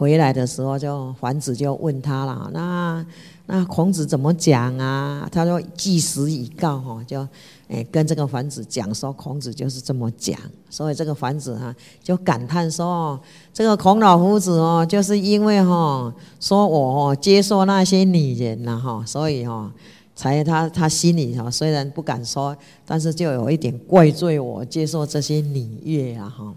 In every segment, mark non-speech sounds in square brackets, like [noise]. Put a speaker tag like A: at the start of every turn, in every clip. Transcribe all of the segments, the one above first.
A: 回来的时候，就桓子就问他了，那那孔子怎么讲啊？他说计时已告哈，就哎跟这个桓子讲说，孔子就是这么讲。所以这个桓子哈就感叹说，这个孔老夫子哦，就是因为哈说我接受那些女人了哈，所以哈才他他心里哈虽然不敢说，但是就有一点怪罪我接受这些礼乐啊哈。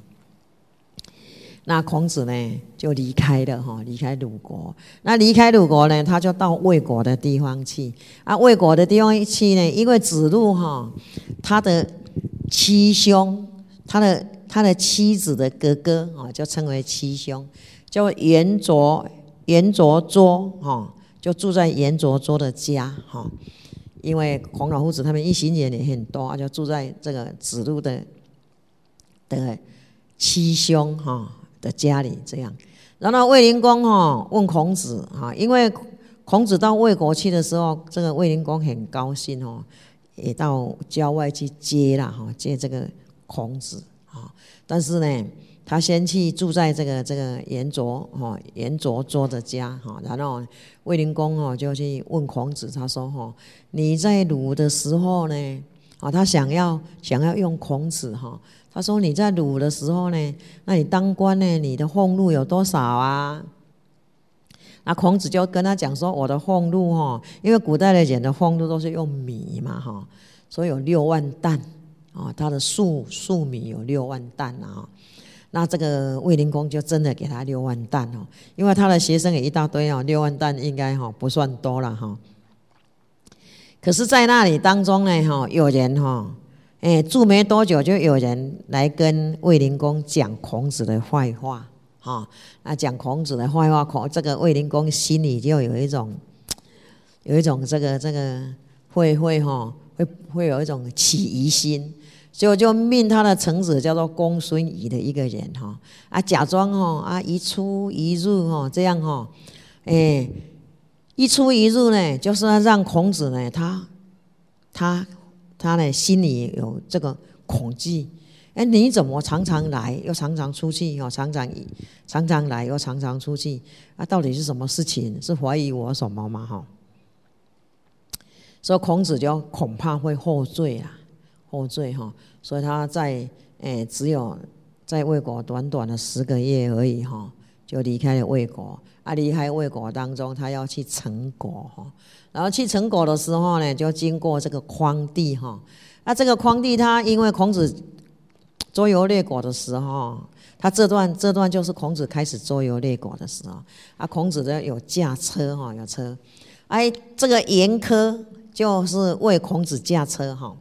A: 那孔子呢，就离开了哈，离开鲁国。那离开鲁国呢，他就到魏国的地方去。啊，魏国的地方去呢，因为子路哈，他的七兄，他的他的妻子的哥哥啊，就称为七兄，叫颜卓，颜卓桌哈，就住在颜卓桌的家哈。因为孔老夫子他们一行人也很多，就住在这个子路的的七兄哈。的家里这样，然后卫灵公哦问孔子哈，因为孔子到魏国去的时候，这个卫灵公很高兴哦，也到郊外去接了哈，接这个孔子啊。但是呢，他先去住在这个这个颜卓哈颜卓桌的家哈，然后卫灵公哦就去问孔子，他说哈，你在鲁的时候呢，啊，他想要想要用孔子哈。他说：“你在鲁的时候呢，那你当官呢，你的俸禄有多少啊？”那孔子就跟他讲说：“我的俸禄哈，因为古代的人的俸禄都是用米嘛哈，所以有六万担啊，他的粟粟米有六万担啊。那这个卫灵公就真的给他六万担哦，因为他的学生也一大堆哦，六万担应该哈不算多了哈。可是，在那里当中呢哈，有人哈。”哎，住没多久，就有人来跟卫灵公讲孔子的坏话，哈，啊，讲孔子的坏话，孔这个卫灵公心里就有一种，[tsk] 有一种这个这个会会哈，会会有一种起疑心，所以我就命他的臣子叫做公孙仪的一个人哈，啊，假装哈啊一出一入哈这样哈，哎，一出一入呢，就是要让孔子呢，他他。他呢心里有这个恐惧，哎，你怎么常常来又常常出去？哦，常常常常来又常常出去，啊，到底是什么事情？是怀疑我什么吗？哈，所以孔子就恐怕会获罪啊，获罪哈，所以他在哎只有在魏国短短的十个月而已哈，就离开了魏国。啊，离开魏国当中，他要去陈国哈。然后去陈国的时候呢，就经过这个匡地哈。那这个匡地，他因为孔子 [tsk] 周游列国的时候，他这段这段就是孔子开始周游列国的时候。啊，孔子的有驾车哈，有车。哎，这个严苛就是为孔子驾车哈。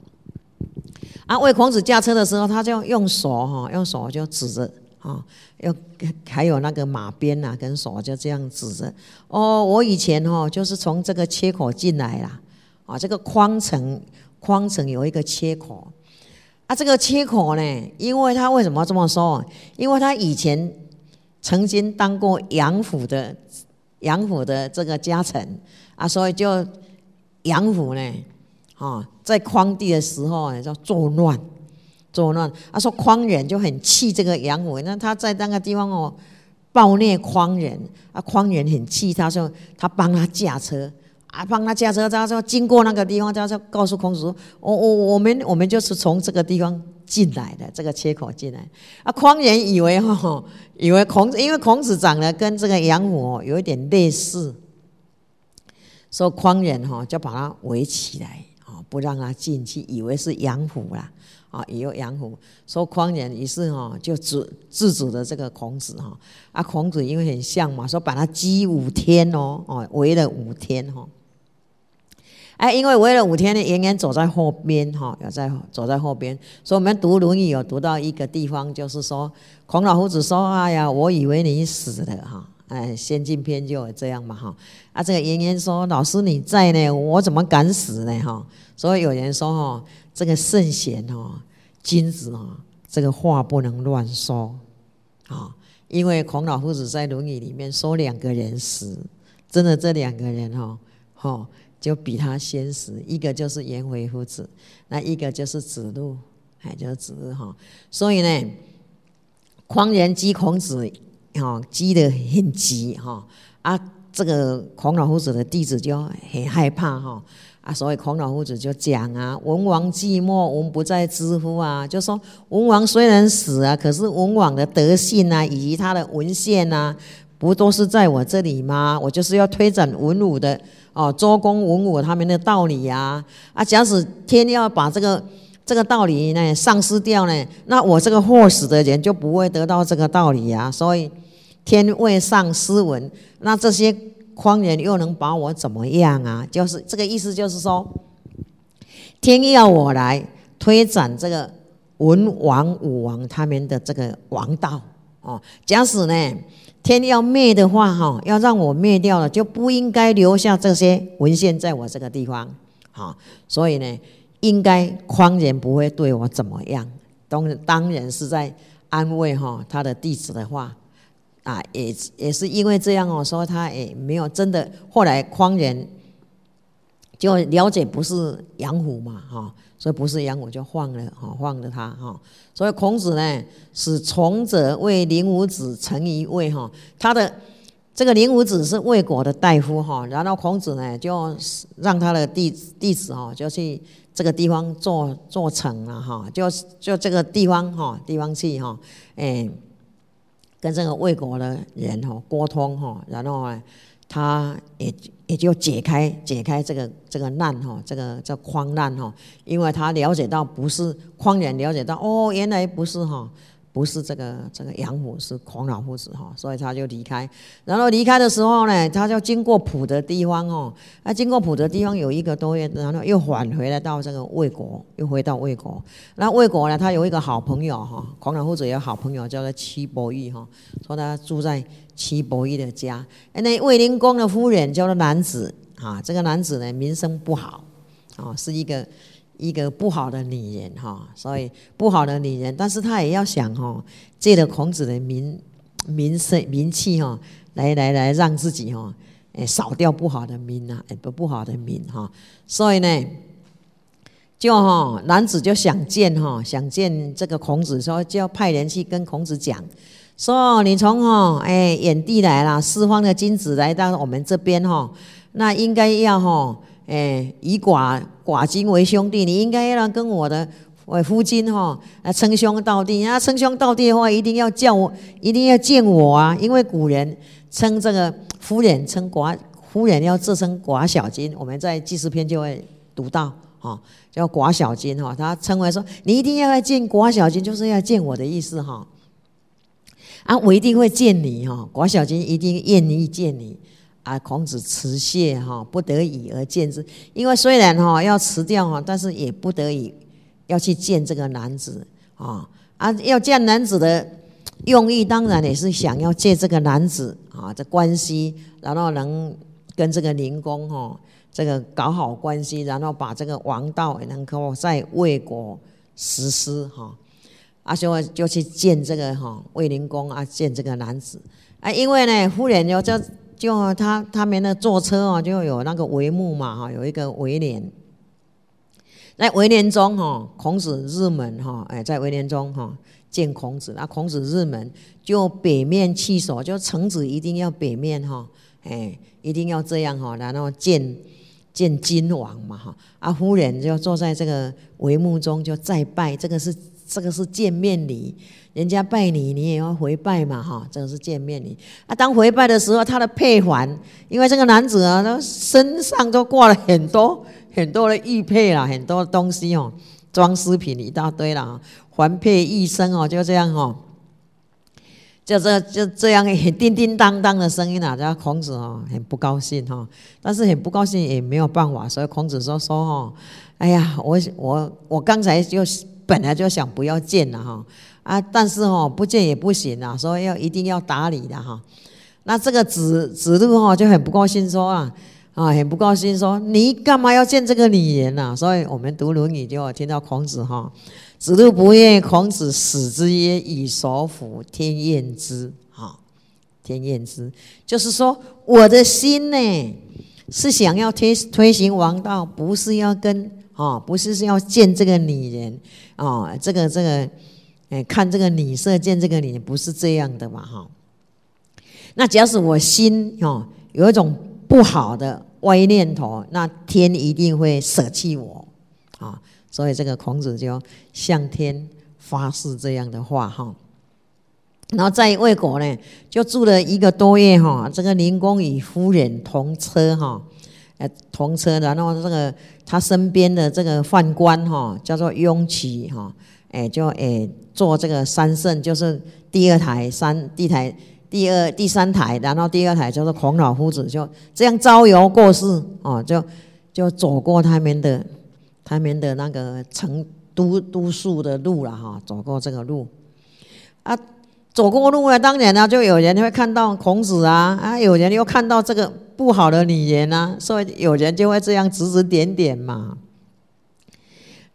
A: 啊，为孔子驾车的时候，他就用手哈，用手就指着。啊，要还有那个马鞭呐，跟手就这样指着。哦，我以前哦，就是从这个切口进来啦。啊，这个框层，框层有一个切口。啊，这个切口呢，因为他为什么这么说？因为他以前曾经当过杨府的杨府的这个家臣啊，所以就杨府呢，啊，在匡地的时候呢，叫作乱。作乱，他说匡人就很气这个杨武，那他在那个地方哦，暴虐匡人，啊匡人很气，他说他帮他驾车，啊帮他驾车，他说经过那个地方，他就告诉孔子说，我我我们我们就是从这个地方进来的，这个切口进来，啊匡人以为哈，以为孔子，因为孔子长得跟这个杨武哦有一点类似，说匡人哈就把他围起来，啊不让他进去，以为是杨虎啦。啊，也有杨虎说匡人，于是哈就制制止了这个孔子哈。啊，孔子因为很像嘛，说把他拘五天哦，哦围了五天哈。哎，因为围了五天呢，严颜走在后边哈，有在走在后边。所以我们读《论语》有读到一个地方，就是说孔老夫子说：“哎呀，我以为你死了哈。”哎，《先进篇》就这样嘛哈。啊，这个严颜说：“老师你在呢，我怎么敢死呢？”哈，所以有人说哈。这个圣贤哦，君子哦，这个话不能乱说啊！因为孔老夫子在《论语》里面说两个人死，真的这两个人哦，哈，就比他先死。一个就是颜回夫子，那一个就是子路，哎，就是子路哈。所以呢，匡人击孔子哈急得很急哈啊，这个孔老夫子的弟子就很害怕哈啊，所以孔老夫子就讲啊，文王寂寞，文不在知乎啊，就说文王虽然死啊，可是文王的德性啊，以及他的文献啊，不都是在我这里吗？我就是要推展文武的哦，周公文武他们的道理呀啊，假使天要把这个。这个道理呢，丧失掉呢，那我这个祸死的人就不会得到这个道理啊。所以天未上斯文，那这些匡人又能把我怎么样啊？就是这个意思，就是说，天要我来推展这个文王武王他们的这个王道哦。假使呢，天要灭的话哈，要让我灭掉了，就不应该留下这些文献在我这个地方好，所以呢。应该匡人不会对我怎么样，当当然是在安慰哈他的弟子的话啊，也也是因为这样哦，说他也没有真的。后来匡人就了解不是杨虎嘛哈，所以不是杨虎就放了哈，放了他哈。所以孔子呢使从者为灵武子成一位哈，他的这个灵武子是魏国的大夫哈，然后孔子呢就让他的弟弟子哈就去。这个地方做做成了哈，就就这个地方哈，地方去哈，哎，跟这个魏国的人哈沟通哈，然后呢，他也也就解开解开这个这个难哈，这个叫匡难哈，因为他了解到不是匡人了解到哦，原来不是哈。不是这个这个杨虎是孔老夫子哈，所以他就离开。然后离开的时候呢，他就经过普的地方哦，啊，经过普的地方有一个多月，然后又返回来到这个魏国，又回到魏国。那魏国呢，他有一个好朋友哈，孔老夫子有好朋友叫做戚伯玉哈，说他住在戚伯玉的家。那卫灵公的夫人叫做男子啊，这个男子呢名声不好啊，是一个。一个不好的女人哈，所以不好的女人，但是她也要想哈，借着孔子的名名声名气哈，来来来让自己哈，哎扫掉不好的名啊，不不好的名哈，所以呢，就哈男子就想见哈，想见这个孔子，说就要派人去跟孔子讲，说你从哈哎远地来了，四方的金子来到我们这边哈，那应该要哈。哎，以寡寡金为兄弟，你应该要跟我的我夫君哈，称兄道弟。啊，称兄道弟的话，一定要叫我，一定要见我啊！因为古人称这个夫人称寡夫人要自称寡小金，我们在祭祀篇就会读到哈，叫寡小金哈，他称为说你一定要来见寡小金，就是要见我的意思哈。啊，我一定会见你哈，寡小金一定愿意见你。啊，孔子辞谢哈，不得已而见之。因为虽然哈要辞掉哈，但是也不得已要去见这个男子啊。啊，要见男子的用意，当然也是想要借这个男子啊的关系，然后能跟这个灵公哈这个搞好关系，然后把这个王道也能够在魏国实施哈。啊，就就去见这个哈魏灵公啊，见这个男子啊，因为呢，夫人要叫。就他他们那坐车哦，就有那个帷幕嘛哈，有一个围帘。在围帘中哈，孔子入门哈，哎，在围帘中哈见孔子，那孔子入门就北面弃守，就臣子一定要北面哈，哎，一定要这样哈，然后见见君王嘛哈，啊，夫人就坐在这个帷幕中就再拜，这个是这个是见面礼。人家拜你，你也要回拜嘛，哈，这个是见面礼。啊，当回拜的时候，他的佩环，因为这个男子啊，他身上都挂了很多很多的玉佩啦，很多东西哦，装饰品一大堆啦，环佩一身哦，就这样哦，就这就这样叮叮当当的声音啊，叫孔子哦，很不高兴哈，但是很不高兴也没有办法，所以孔子说说哦，哎呀，我我我刚才就本来就想不要见了哈。啊，但是哦，不见也不行啊，所以要一定要打理的哈。那这个子子路哈就很不高兴说啊，啊，很不高兴说你干嘛要见这个女人呐？所以我们读《论语》就听到孔子哈，子路不愿孔子死之曰：“以所辅天厌之。”哈，天厌之，就是说我的心呢是想要推推行王道，不是要跟啊，不是是要见这个女人哦，这个这个。哎，看这个女色，见这个女不是这样的嘛，哈。那假使我心哦有一种不好的歪念头，那天一定会舍弃我啊。所以这个孔子就向天发誓这样的话哈。然后在魏国呢，就住了一个多月哈。这个灵公与夫人同车哈，呃，同车。然后这个他身边的这个宦官哈，叫做雍齐哈，哎，就哎做这个三圣，就是第二台三第台第二第三台，然后第二台叫做孔老夫子，就这样招摇过市哦，就就走过他们的他们的那个成都都数的路了哈，走过这个路啊。走过路啊，当然呢，就有人会看到孔子啊，啊，有人又看到这个不好的女人啊，所以有人就会这样指指点点嘛。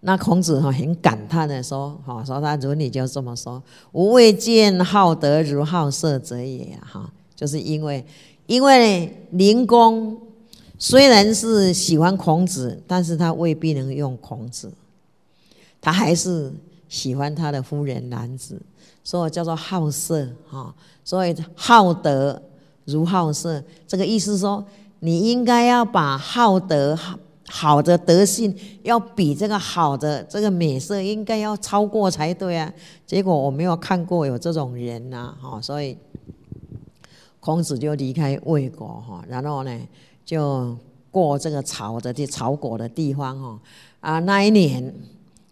A: 那孔子哈很感叹的说：“哈，说他如你就这么说，吾未见好德如好色者也。”哈，就是因为因为灵公虽然是喜欢孔子，但是他未必能用孔子，他还是喜欢他的夫人兰子。所以叫做好色哈，所以好德如好色，这个意思说，你应该要把好德好好的德性，要比这个好的这个美色，应该要超过才对啊。结果我没有看过有这种人呐，哈，所以孔子就离开魏国哈，然后呢，就过这个曹的地曹国的地方哈，啊，那一年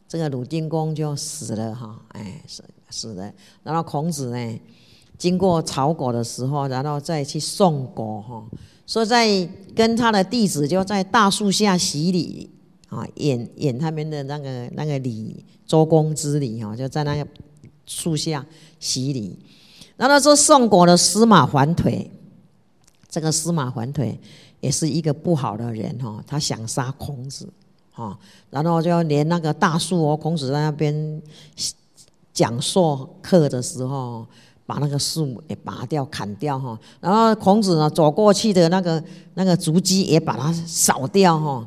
A: 这个鲁定公就死了哈，哎死死了，然后孔子呢，经过曹国的时候，然后再去宋国哈，说在跟他的弟子就在大树下洗礼啊，演演他们的那个那个礼，周公之礼哈，就在那个树下洗礼。然后说宋国的司马桓腿，这个司马桓腿也是一个不好的人哈，他想杀孔子哈，然后就连那个大树哦，孔子在那边。讲授课的时候，把那个树也拔掉、砍掉哈，然后孔子呢走过去的那个那个足迹也把它扫掉哈，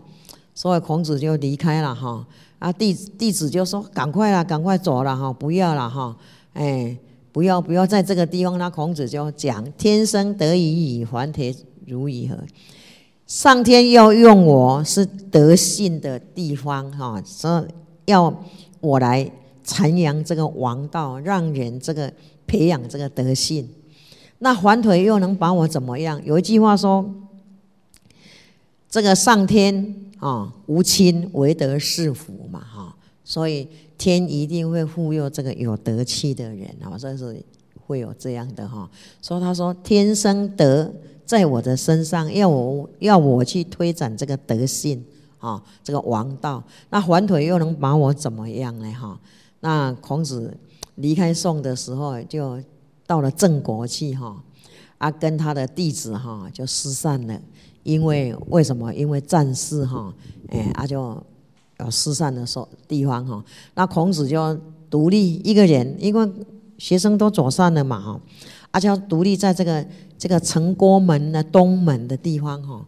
A: 所以孔子就离开了哈。啊弟弟子就说：“赶快啦，赶快走了哈，不要了哈，哎，不要不要在这个地方。”那孔子就讲：“天生得以以还铁如以何？上天要用我是德性的地方哈，所以要我来。”传扬这个王道，让人这个培养这个德性。那环腿又能把我怎么样？有一句话说：“这个上天啊，无亲唯德是福嘛，哈。”所以天一定会护佑这个有德气的人啊，这是会有这样的哈。所以他说：“天生德在我的身上，要我要我去推展这个德性啊，这个王道。那环腿又能把我怎么样呢？哈。”那孔子离开宋的时候，就到了郑国去哈，啊，跟他的弟子哈就失散了。因为为什么？因为战事哈，哎，啊就要失散的时候地方哈。那孔子就独立一个人，因为学生都走散了嘛哈，啊就独立在这个这个城郭门的东门的地方哈，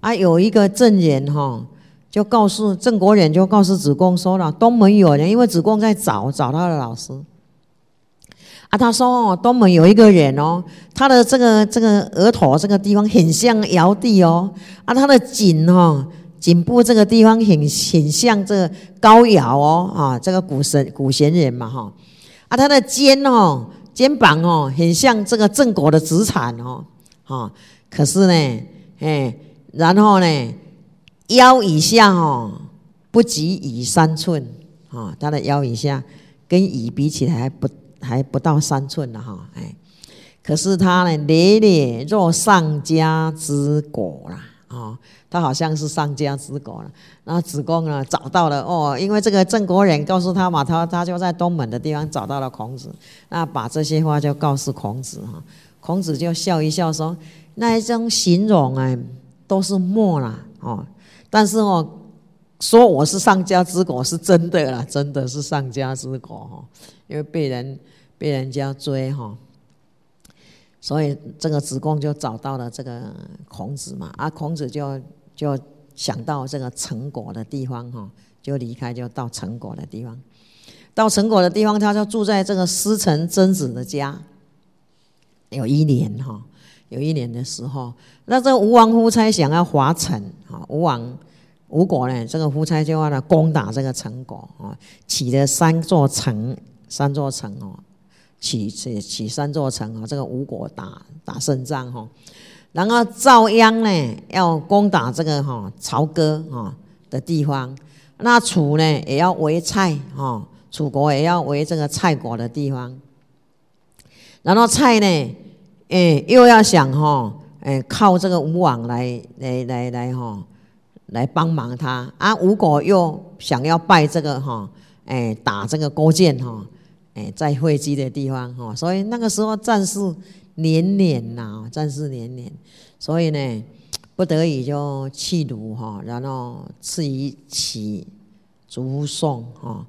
A: 啊有一个证人哈。就告诉郑国人，就告诉子贡说了，东门有人，因为子贡在找找他的老师。啊，他说哦，东门有一个人哦，他的这个这个额头这个地方很像尧帝哦，啊，他的颈哦颈部这个地方很很像这个高尧哦，啊，这个古神古贤人嘛哈，啊，他的肩哦肩膀哦很像这个正果的子产哦，哈，可是呢，哎，然后呢？腰以下哦，不及乙三寸啊，他的腰以下跟乙比起来还不还不到三寸呢哈，哎，可是他呢，烈烈若上家之果啦，啊，他好像是上家之果了。那子贡呢，找到了哦，因为这个郑国人告诉他嘛，他他就在东门的地方找到了孔子，那把这些话就告诉孔子哈，孔子就笑一笑说，那一种形容哎，都是墨啦，哦。但是哦，说我是上家之果是真的啦，真的是上家之果哈，因为被人被人家追哈，所以这个子贡就找到了这个孔子嘛，啊，孔子就就想到这个成果的地方哈，就离开就到成果的地方，到成果的地方，他就住在这个师承曾子的家，有一年哈，有一年的时候，那这个吴王夫差想要伐陈啊，吴王吴国呢，这个夫差就要来攻打这个陈国啊，起了三座城，三座城哦，起起起三座城啊，这个吴国打打胜仗哈，然后赵鞅呢要攻打这个哈朝歌哈的地方，那楚呢也要围蔡哈，楚国也要围这个蔡国的地方。然后蔡呢，哎，又要想哈，哎，靠这个吴王来来来来哈，来帮忙他啊。吴国又想要拜这个哈，哎，打这个勾践哈，哎，在会稽的地方哈，所以那个时候战事连年呐，战事连连，所以呢，不得已就弃卢哈，然后赐于齐，逐宋哈，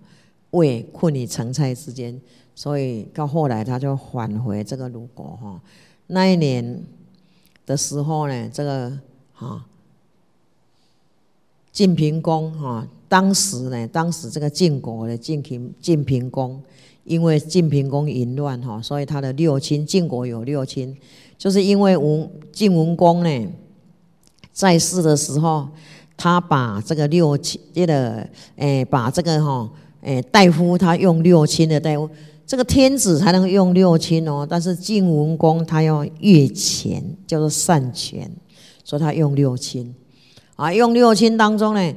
A: 为困于陈蔡之间。所以到后来，他就返回这个鲁国哈。那一年的时候呢，这个哈晋平公哈，当时呢，当时这个晋国的晋平晋平公，因为晋平公淫乱哈，所以他的六亲晋国有六亲，就是因为文晋文公呢在世的时候，他把这个六亲这个诶，把这个哈诶大夫他用六亲的大夫。这个天子才能用六亲哦，但是晋文公他要越权，叫做擅权，所以他用六亲啊，用六亲当中呢，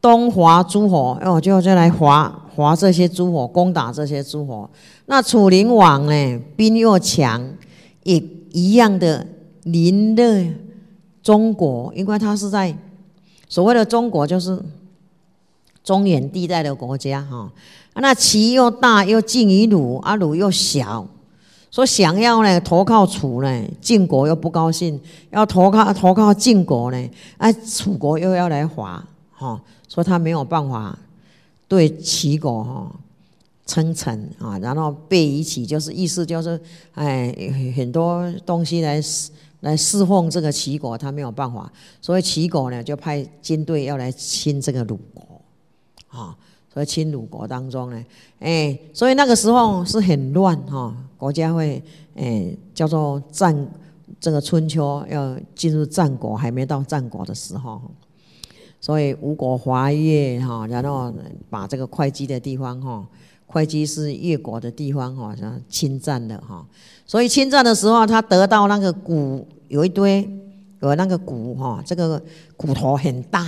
A: 东华诸侯，哦，就就来华划这些诸侯，攻打这些诸侯。那楚灵王呢，兵又强，也一样的凌的中国，因为他是在所谓的中国，就是中原地带的国家哈。那齐又大又近于鲁，啊鲁又小，说想要呢投靠楚呢，晋国又不高兴；要投靠投靠晋国呢，啊楚国又要来伐，哈，说他没有办法对齐国哈称臣啊，然后被一起，就是意思就是，哎，很多东西来来侍奉这个齐国，他没有办法，所以齐国呢就派军队要来侵这个鲁国，啊。所以侵鲁国当中呢，哎，所以那个时候是很乱哈，国家会哎叫做战，这个春秋要进入战国，还没到战国的时候，所以吴国华越哈，然后把这个会稽的地方哈，会稽是越国的地方哈，然后侵占了哈，所以侵占的时候，他得到那个骨有一堆有那个骨哈，这个骨头很大。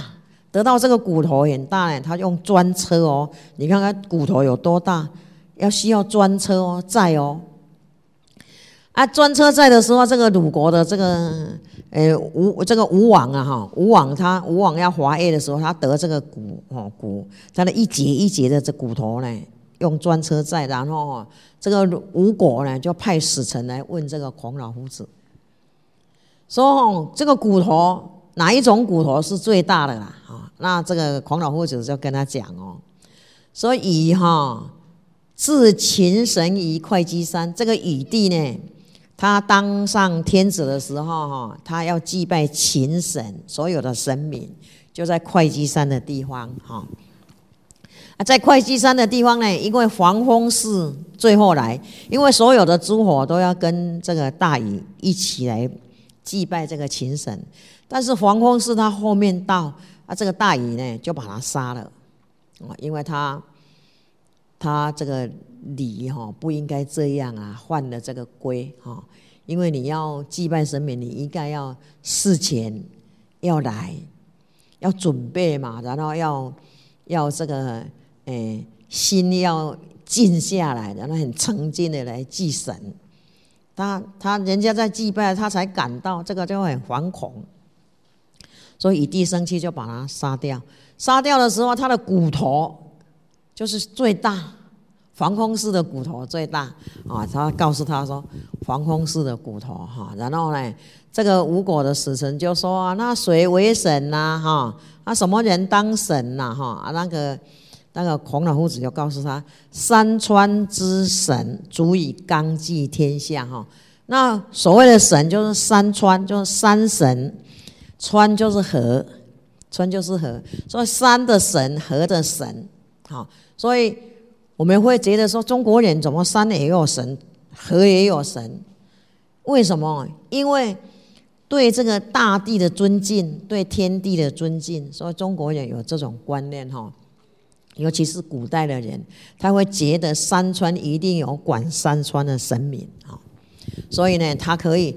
A: 得到这个骨头很大呢，他用专车哦，你看看骨头有多大，要需要专车哦载哦。啊，专车载的时候，这个鲁国的这个呃吴这个吴王啊哈，吴王他吴王要华业的时候，他得这个骨哦骨，他的一节一节的这骨头呢，用专车载，然后这个吴国呢就派使臣来问这个孔老夫子，说哦这个骨头。哪一种骨头是最大的啦？啊，那这个孔老夫子就跟他讲哦，说以哈自秦神于会稽山，这个禹帝呢，他当上天子的时候哈，他要祭拜秦神，所有的神明就在会稽山的地方哈。啊，在会稽山的地方呢，因为黄风氏最后来，因为所有的诸侯都要跟这个大禹一起来祭拜这个秦神。但是黄蜂是他后面到啊，这个大禹呢就把他杀了啊，因为他他这个礼哈不应该这样啊，犯了这个规哈，因为你要祭拜神明，你应该要事前要来，要准备嘛，然后要要这个诶心要静下来，然后很沉静的来祭神。他他人家在祭拜，他才感到这个就很惶恐。所以，以帝生气就把他杀掉。杀掉的时候，他的骨头就是最大，防空式的骨头最大啊。他告诉他说：“防空式的骨头哈。”然后呢，这个吴国的使臣就说：“啊，那谁为神呐？哈，那什么人当神呐？哈啊，那个那个孔老夫子就告诉他：山川之神足以纲纪天下哈。那所谓的神就是山川，就是山神。”川就是河，川就是河，所以山的神，河的神，好，所以我们会觉得说，中国人怎么山也有神，河也有神？为什么？因为对这个大地的尊敬，对天地的尊敬，所以中国人有这种观念哈。尤其是古代的人，他会觉得山川一定有管山川的神明啊，所以呢，他可以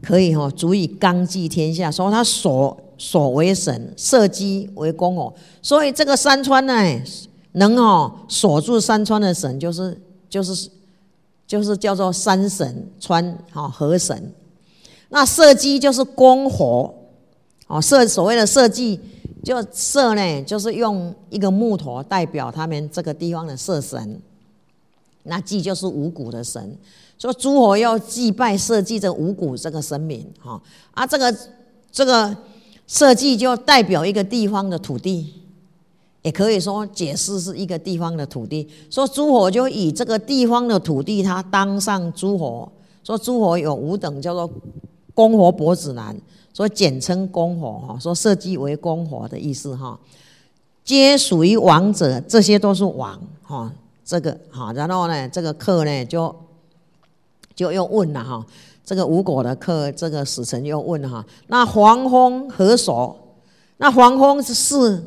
A: 可以哈，足以纲纪天下，说他所所为神，社稷为公哦。所以这个山川呢，能哦锁住山川的神，就是就是就是叫做山神川哈河神。那社稷就是公火哦，社所谓的社稷。就社呢，就是用一个木头代表他们这个地方的社神。那祭就是五谷的神，说诸侯要祭拜社稷这五谷这个神明，哈啊，这个这个社稷就代表一个地方的土地，也可以说解释是一个地方的土地。说诸侯就以这个地方的土地，他当上诸侯。说诸侯有五等，叫做公侯伯子男。所以简称公侯哈，说设计为公侯的意思哈，皆属于王者，这些都是王哈。这个哈，然后呢，这个客呢就就又问了哈，这个吴国的客，这个使臣又问哈，那黄蜂何所？那黄蜂是四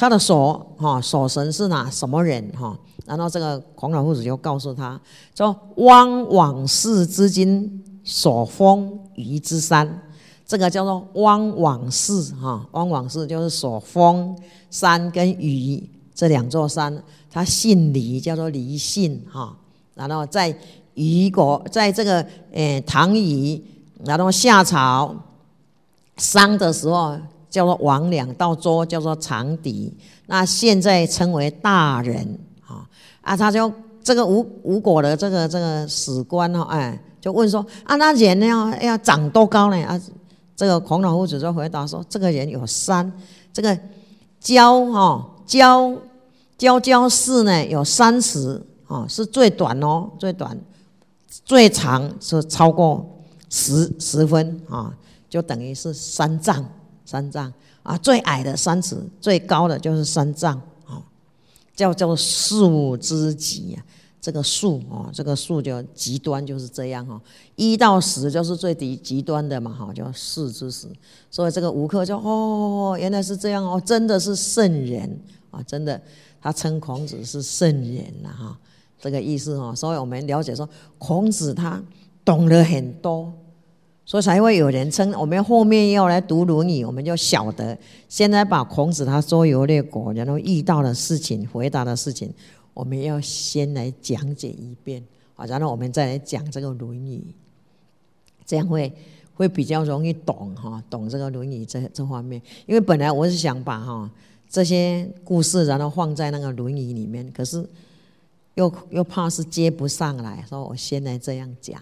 A: 他的所哈，所神是哪什么人哈？然后这个孔老夫子就告诉他说：汪往氏之君所封于之山。这个叫做汪往氏哈，汪往氏就是所封山跟禹这两座山，他姓李，叫做李姓哈。然后在虞国，在这个诶唐虞，然后夏朝商的时候叫做王两，到桌叫做长笛，那现在称为大人啊。啊，他就这个吴吴国的这个这个史官哦，哎，就问说啊，那人呢要要长多高呢啊？这个孔老夫子就回答说：“这个人有三，这个焦哈焦焦焦氏呢有三十啊，是最短哦，最短，最长是超过十十分啊，就等于是三丈三丈啊，最矮的三尺，最高的就是三丈啊，叫叫数之极啊。”这个数哦，这个数就极端就是这样哈，一到十就是最低极端的嘛哈，叫四之十。所以这个吴克就哦，原来是这样哦，真的是圣人啊，真的，他称孔子是圣人了哈，这个意思哈。所以我们了解说，孔子他懂得很多，所以才会有人称我们后面要来读《论语》，我们就晓得，现在把孔子他周游列国，然后遇到的事情，回答的事情。我们要先来讲解一遍啊，然后我们再来讲这个《论语》，这样会会比较容易懂哈，懂这个《论语》这这方面。因为本来我是想把哈这些故事然后放在那个《论语》里面，可是又又怕是接不上来，所以我先来这样讲。